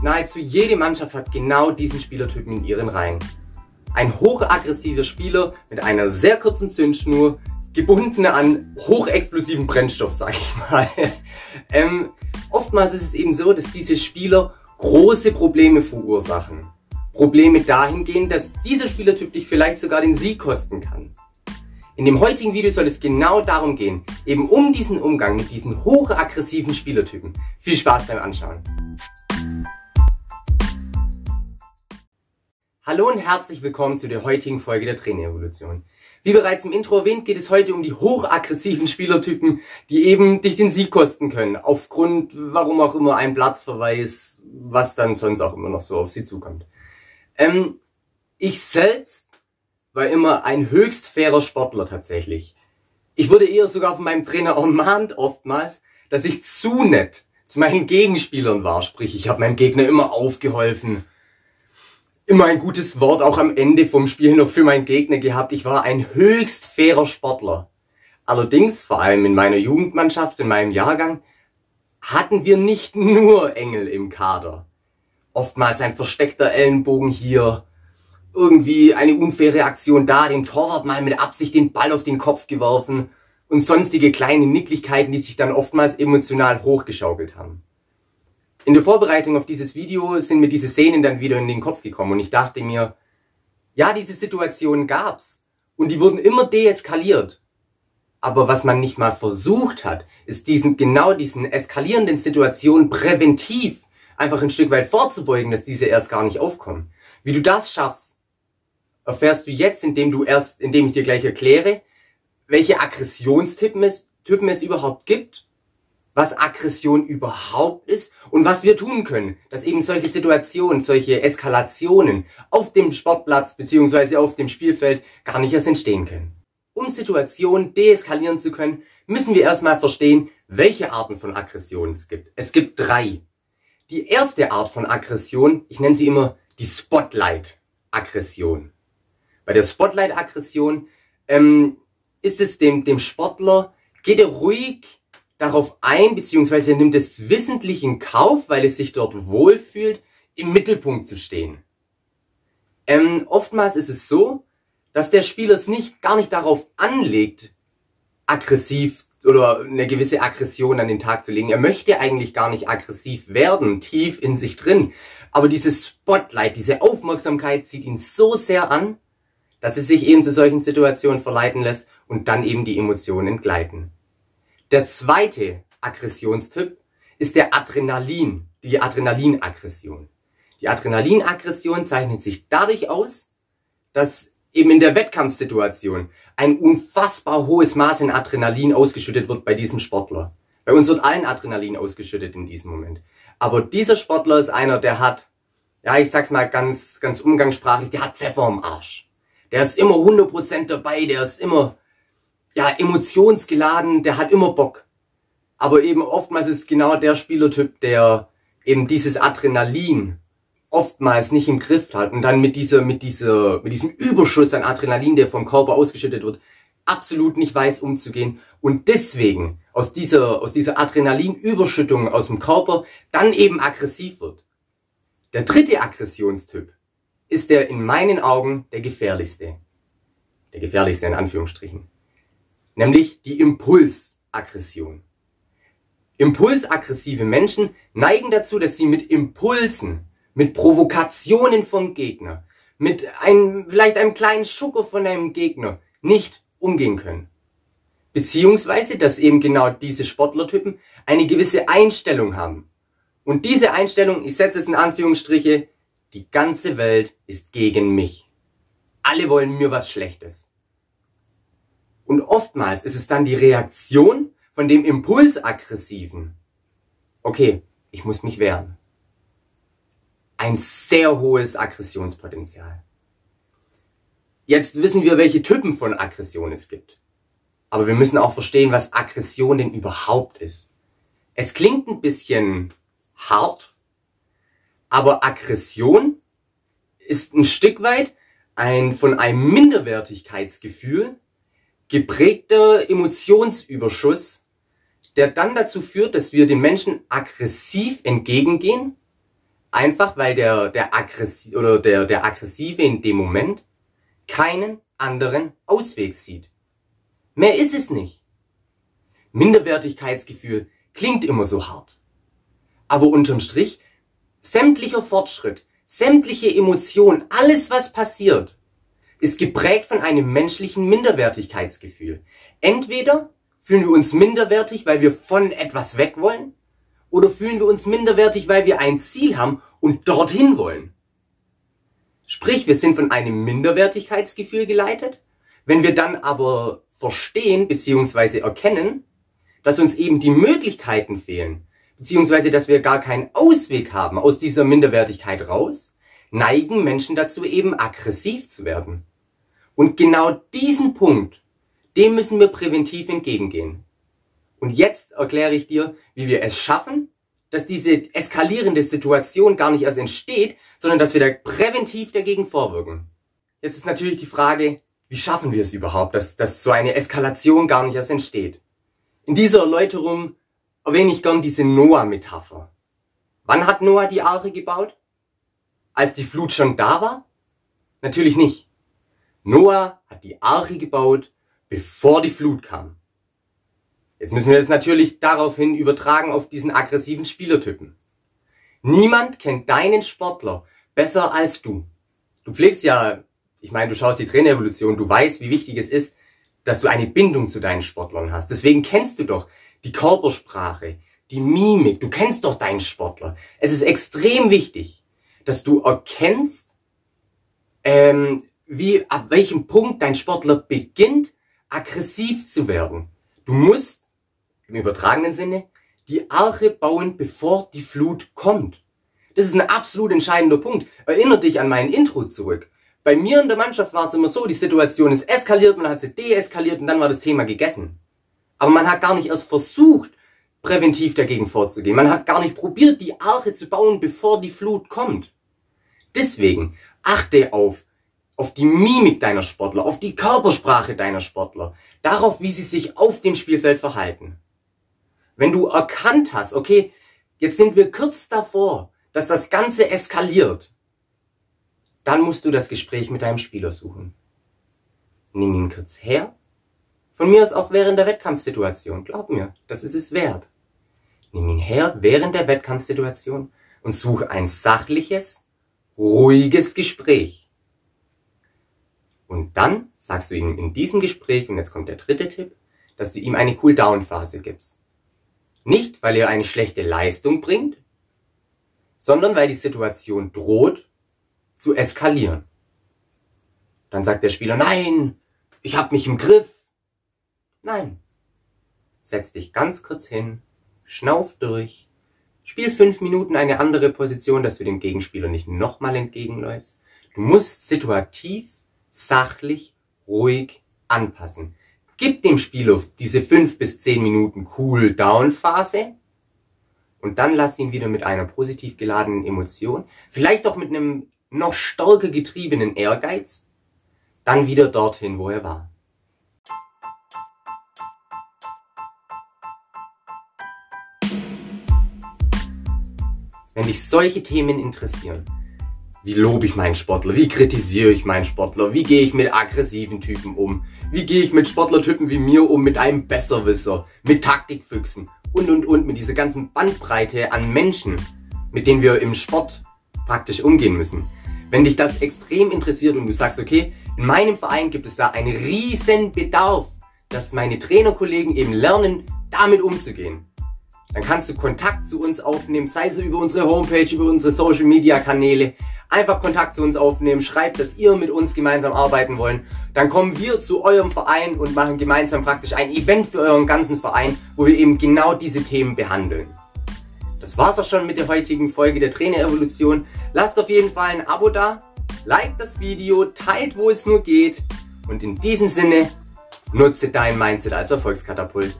Nahezu jede Mannschaft hat genau diesen Spielertypen in ihren Reihen. Ein hochaggressiver Spieler mit einer sehr kurzen Zündschnur, gebunden an hochexplosiven Brennstoff, sag ich mal. ähm, oftmals ist es eben so, dass diese Spieler große Probleme verursachen. Probleme dahingehend, dass dieser Spielertyp dich vielleicht sogar den Sieg kosten kann. In dem heutigen Video soll es genau darum gehen, eben um diesen Umgang mit diesen hochaggressiven Spielertypen. Viel Spaß beim Anschauen. Hallo und herzlich willkommen zu der heutigen Folge der Trainerevolution. Wie bereits im Intro erwähnt, geht es heute um die hochaggressiven Spielertypen, die eben dich den Sieg kosten können, aufgrund, warum auch immer, ein Platzverweis, was dann sonst auch immer noch so auf sie zukommt. Ähm, ich selbst war immer ein höchst fairer Sportler tatsächlich. Ich wurde eher sogar von meinem Trainer ermahnt oftmals, dass ich zu nett zu meinen Gegenspielern war. Sprich, ich habe meinem Gegner immer aufgeholfen. Immer ein gutes Wort auch am Ende vom Spiel noch für meinen Gegner gehabt. Ich war ein höchst fairer Sportler. Allerdings, vor allem in meiner Jugendmannschaft, in meinem Jahrgang, hatten wir nicht nur Engel im Kader oftmals ein versteckter Ellenbogen hier, irgendwie eine unfaire Aktion da, dem Torwart mal mit Absicht den Ball auf den Kopf geworfen und sonstige kleine Nicklichkeiten, die sich dann oftmals emotional hochgeschaukelt haben. In der Vorbereitung auf dieses Video sind mir diese Szenen dann wieder in den Kopf gekommen und ich dachte mir, ja, diese Situationen gab's und die wurden immer deeskaliert. Aber was man nicht mal versucht hat, ist diesen, genau diesen eskalierenden Situationen präventiv einfach ein Stück weit vorzubeugen, dass diese erst gar nicht aufkommen. Wie du das schaffst, erfährst du jetzt, indem du erst, indem ich dir gleich erkläre, welche Aggressionstypen es, Typen es überhaupt gibt, was Aggression überhaupt ist und was wir tun können, dass eben solche Situationen, solche Eskalationen auf dem Sportplatz beziehungsweise auf dem Spielfeld gar nicht erst entstehen können. Um Situationen deeskalieren zu können, müssen wir erstmal verstehen, welche Arten von Aggressionen es gibt. Es gibt drei. Die erste Art von Aggression, ich nenne sie immer die Spotlight-Aggression. Bei der Spotlight-Aggression ähm, ist es dem, dem Sportler, geht er ruhig darauf ein, beziehungsweise nimmt es wissentlich in Kauf, weil es sich dort wohlfühlt, im Mittelpunkt zu stehen. Ähm, oftmals ist es so, dass der Spieler es nicht gar nicht darauf anlegt, aggressiv oder eine gewisse Aggression an den Tag zu legen. Er möchte eigentlich gar nicht aggressiv werden, tief in sich drin. Aber dieses Spotlight, diese Aufmerksamkeit zieht ihn so sehr an, dass es sich eben zu solchen Situationen verleiten lässt und dann eben die Emotionen entgleiten. Der zweite Aggressionstyp ist der Adrenalin, die Adrenalinaggression. Die Adrenalinaggression zeichnet sich dadurch aus, dass eben in der Wettkampfsituation ein unfassbar hohes Maß an Adrenalin ausgeschüttet wird bei diesem Sportler. Bei uns wird allen Adrenalin ausgeschüttet in diesem Moment. Aber dieser Sportler ist einer, der hat, ja, ich sag's mal ganz, ganz umgangssprachlich, der hat Pfeffer am Arsch. Der ist immer 100% dabei, der ist immer, ja, emotionsgeladen, der hat immer Bock. Aber eben oftmals ist genau der Spielertyp, der eben dieses Adrenalin oftmals nicht im Griff hat und dann mit dieser, mit dieser, mit diesem Überschuss an Adrenalin, der vom Körper ausgeschüttet wird, absolut nicht weiß umzugehen und deswegen aus dieser, aus dieser Adrenalinüberschüttung aus dem Körper dann eben aggressiv wird. Der dritte Aggressionstyp ist der in meinen Augen der gefährlichste. Der gefährlichste in Anführungsstrichen. Nämlich die Impulsaggression. Impulsaggressive Menschen neigen dazu, dass sie mit Impulsen mit Provokationen vom Gegner, mit einem, vielleicht einem kleinen Schucker von einem Gegner nicht umgehen können. Beziehungsweise, dass eben genau diese Sportlertypen eine gewisse Einstellung haben. Und diese Einstellung, ich setze es in Anführungsstriche, die ganze Welt ist gegen mich. Alle wollen mir was Schlechtes. Und oftmals ist es dann die Reaktion von dem Impulsaggressiven. Okay, ich muss mich wehren ein sehr hohes Aggressionspotenzial. Jetzt wissen wir, welche Typen von Aggression es gibt. Aber wir müssen auch verstehen, was Aggression denn überhaupt ist. Es klingt ein bisschen hart, aber Aggression ist ein Stück weit ein von einem Minderwertigkeitsgefühl geprägter Emotionsüberschuss, der dann dazu führt, dass wir den Menschen aggressiv entgegengehen Einfach weil der, der, Aggressi oder der, der Aggressive in dem Moment keinen anderen Ausweg sieht. Mehr ist es nicht. Minderwertigkeitsgefühl klingt immer so hart. Aber unterm Strich, sämtlicher Fortschritt, sämtliche Emotionen, alles was passiert, ist geprägt von einem menschlichen Minderwertigkeitsgefühl. Entweder fühlen wir uns minderwertig, weil wir von etwas weg wollen, oder fühlen wir uns minderwertig, weil wir ein Ziel haben und dorthin wollen. Sprich, wir sind von einem Minderwertigkeitsgefühl geleitet. Wenn wir dann aber verstehen bzw. erkennen, dass uns eben die Möglichkeiten fehlen, beziehungsweise dass wir gar keinen Ausweg haben aus dieser Minderwertigkeit raus, neigen Menschen dazu eben aggressiv zu werden. Und genau diesen Punkt, dem müssen wir präventiv entgegengehen. Und jetzt erkläre ich dir, wie wir es schaffen, dass diese eskalierende Situation gar nicht erst entsteht, sondern dass wir da präventiv dagegen vorwirken. Jetzt ist natürlich die Frage, wie schaffen wir es überhaupt, dass, dass so eine Eskalation gar nicht erst entsteht? In dieser Erläuterung erwähne ich gern diese Noah-Metapher. Wann hat Noah die Arche gebaut? Als die Flut schon da war? Natürlich nicht. Noah hat die Arche gebaut, bevor die Flut kam. Jetzt müssen wir das natürlich daraufhin übertragen auf diesen aggressiven Spielertypen. Niemand kennt deinen Sportler besser als du. Du pflegst ja, ich meine, du schaust die Trainerevolution, du weißt, wie wichtig es ist, dass du eine Bindung zu deinen Sportlern hast. Deswegen kennst du doch die Körpersprache, die Mimik, du kennst doch deinen Sportler. Es ist extrem wichtig, dass du erkennst, ähm, wie, ab welchem Punkt dein Sportler beginnt, aggressiv zu werden. Du musst im übertragenen Sinne, die Arche bauen, bevor die Flut kommt. Das ist ein absolut entscheidender Punkt. Erinner dich an mein Intro zurück. Bei mir in der Mannschaft war es immer so, die Situation ist eskaliert, man hat sie deeskaliert und dann war das Thema gegessen. Aber man hat gar nicht erst versucht, präventiv dagegen vorzugehen. Man hat gar nicht probiert, die Arche zu bauen, bevor die Flut kommt. Deswegen achte auf, auf die Mimik deiner Sportler, auf die Körpersprache deiner Sportler, darauf, wie sie sich auf dem Spielfeld verhalten. Wenn du erkannt hast, okay, jetzt sind wir kurz davor, dass das Ganze eskaliert, dann musst du das Gespräch mit deinem Spieler suchen. Nimm ihn kurz her. Von mir aus auch während der Wettkampfsituation. Glaub mir, das ist es wert. Nimm ihn her während der Wettkampfsituation und suche ein sachliches, ruhiges Gespräch. Und dann sagst du ihm in diesem Gespräch, und jetzt kommt der dritte Tipp, dass du ihm eine Cool-Down-Phase gibst. Nicht, weil er eine schlechte Leistung bringt, sondern weil die Situation droht zu eskalieren. Dann sagt der Spieler, nein, ich hab mich im Griff. Nein. Setz dich ganz kurz hin, schnauf durch, spiel fünf Minuten eine andere Position, dass du dem Gegenspieler nicht nochmal entgegenläufst. Du musst situativ, sachlich, ruhig anpassen. Gib dem Spieler diese fünf bis zehn Minuten Cool-Down-Phase und dann lass ihn wieder mit einer positiv geladenen Emotion, vielleicht auch mit einem noch stärker getriebenen Ehrgeiz, dann wieder dorthin, wo er war. Wenn dich solche Themen interessieren, wie lobe ich meinen Sportler, wie kritisiere ich meinen Sportler, wie gehe ich mit aggressiven Typen um, wie gehe ich mit Sportlertypen wie mir um, mit einem Besserwisser, mit Taktikfüchsen und und und, mit dieser ganzen Bandbreite an Menschen, mit denen wir im Sport praktisch umgehen müssen. Wenn dich das extrem interessiert und du sagst, okay, in meinem Verein gibt es da einen riesen Bedarf, dass meine Trainerkollegen eben lernen, damit umzugehen. Dann kannst du Kontakt zu uns aufnehmen, sei es über unsere Homepage, über unsere Social Media Kanäle einfach Kontakt zu uns aufnehmen, schreibt, dass ihr mit uns gemeinsam arbeiten wollen. Dann kommen wir zu eurem Verein und machen gemeinsam praktisch ein Event für euren ganzen Verein, wo wir eben genau diese Themen behandeln. Das war's auch schon mit der heutigen Folge der Trainerevolution. Lasst auf jeden Fall ein Abo da, liked das Video, teilt wo es nur geht und in diesem Sinne nutze dein Mindset als Erfolgskatapult.